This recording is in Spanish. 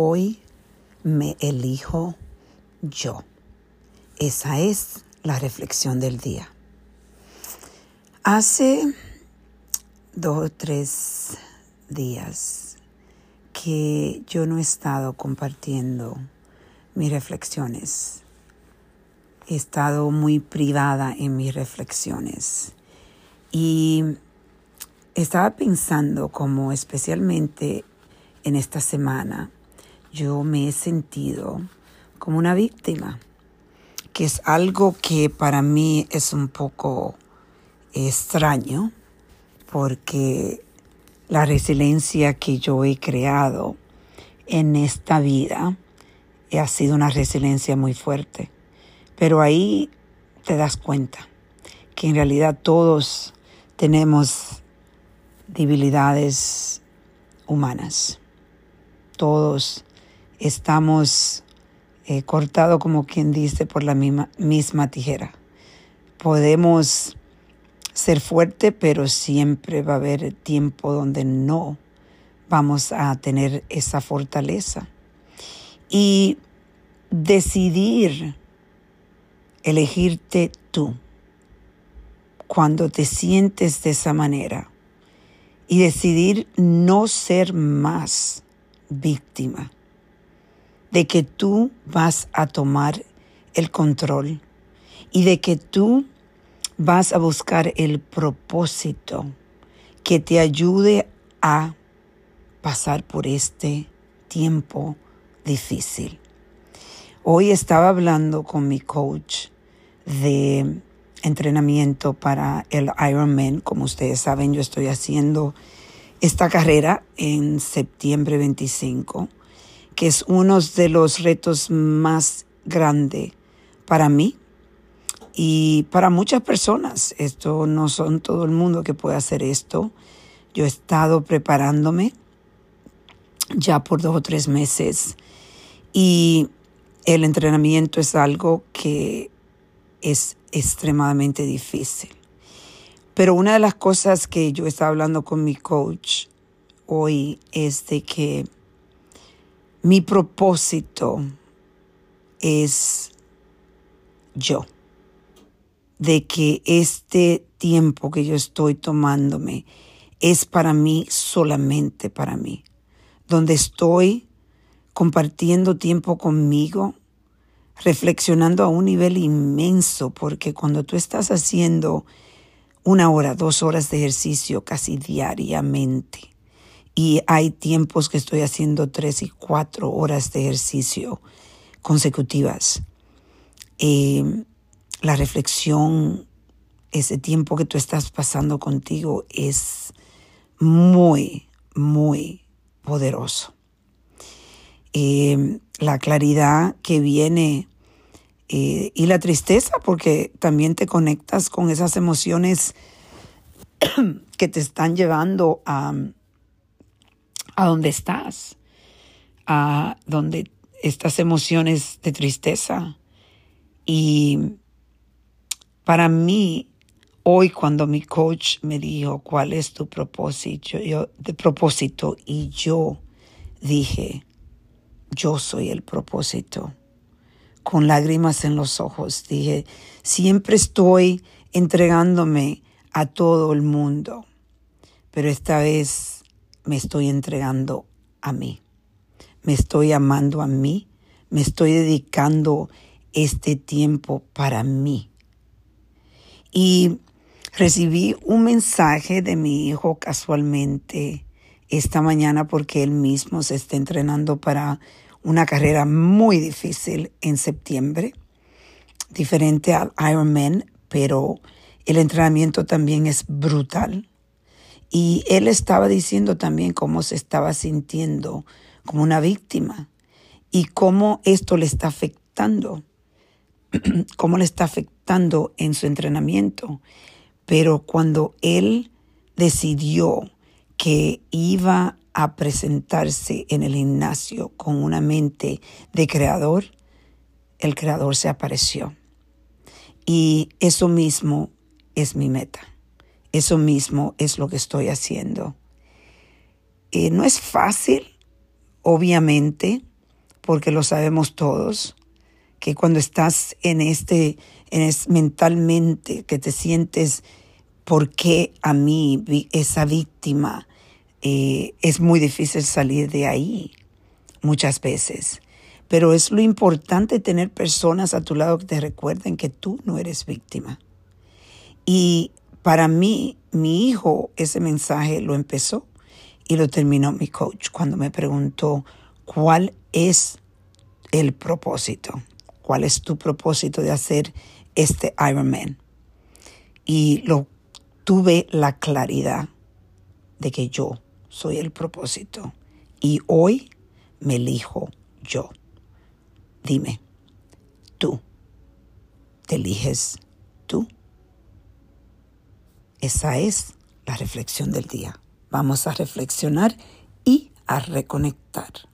hoy me elijo yo. Esa es la reflexión del día. Hace dos o tres días que yo no he estado compartiendo mis reflexiones. He estado muy privada en mis reflexiones. Y estaba pensando como especialmente en esta semana yo me he sentido como una víctima, que es algo que para mí es un poco extraño porque la resiliencia que yo he creado en esta vida ha sido una resiliencia muy fuerte. Pero ahí te das cuenta que en realidad todos tenemos debilidades humanas. Todos estamos eh, cortados, como quien dice, por la misma, misma tijera. Podemos ser fuerte, pero siempre va a haber tiempo donde no vamos a tener esa fortaleza. Y decidir elegirte tú cuando te sientes de esa manera y decidir no ser más víctima de que tú vas a tomar el control y de que tú vas a buscar el propósito que te ayude a pasar por este tiempo difícil. Hoy estaba hablando con mi coach de entrenamiento para el Ironman. Como ustedes saben, yo estoy haciendo esta carrera en septiembre 25, que es uno de los retos más grandes para mí y para muchas personas. Esto no son todo el mundo que puede hacer esto. Yo he estado preparándome ya por dos o tres meses y el entrenamiento es algo que es extremadamente difícil. Pero una de las cosas que yo estaba hablando con mi coach hoy es de que mi propósito es yo. De que este tiempo que yo estoy tomándome es para mí, solamente para mí. Donde estoy compartiendo tiempo conmigo, reflexionando a un nivel inmenso, porque cuando tú estás haciendo una hora, dos horas de ejercicio casi diariamente, y hay tiempos que estoy haciendo tres y cuatro horas de ejercicio consecutivas, eh, la reflexión, ese tiempo que tú estás pasando contigo es muy, muy poderoso. Eh, la claridad que viene eh, y la tristeza, porque también te conectas con esas emociones que te están llevando a, a donde estás, a donde estas emociones de tristeza. Y para mí, hoy cuando mi coach me dijo cuál es tu propósito, yo, de propósito, y yo dije, yo soy el propósito. Con lágrimas en los ojos dije, siempre estoy entregándome a todo el mundo, pero esta vez me estoy entregando a mí. Me estoy amando a mí, me estoy dedicando este tiempo para mí. Y recibí un mensaje de mi hijo casualmente esta mañana porque él mismo se está entrenando para una carrera muy difícil en septiembre, diferente al Ironman, pero el entrenamiento también es brutal. Y él estaba diciendo también cómo se estaba sintiendo como una víctima y cómo esto le está afectando, cómo le está afectando en su entrenamiento. Pero cuando él decidió que iba a presentarse en el gimnasio con una mente de creador, el creador se apareció. Y eso mismo es mi meta. Eso mismo es lo que estoy haciendo. Eh, no es fácil Obviamente, porque lo sabemos todos, que cuando estás en este, en mentalmente, que te sientes, ¿por qué a mí, esa víctima? Eh, es muy difícil salir de ahí muchas veces. Pero es lo importante tener personas a tu lado que te recuerden que tú no eres víctima. Y para mí, mi hijo, ese mensaje lo empezó y lo terminó mi coach cuando me preguntó cuál es el propósito, cuál es tu propósito de hacer este Ironman. Y lo tuve la claridad de que yo soy el propósito y hoy me elijo yo. Dime, tú, ¿te eliges tú? Esa es la reflexión del día. Vamos a reflexionar y a reconectar.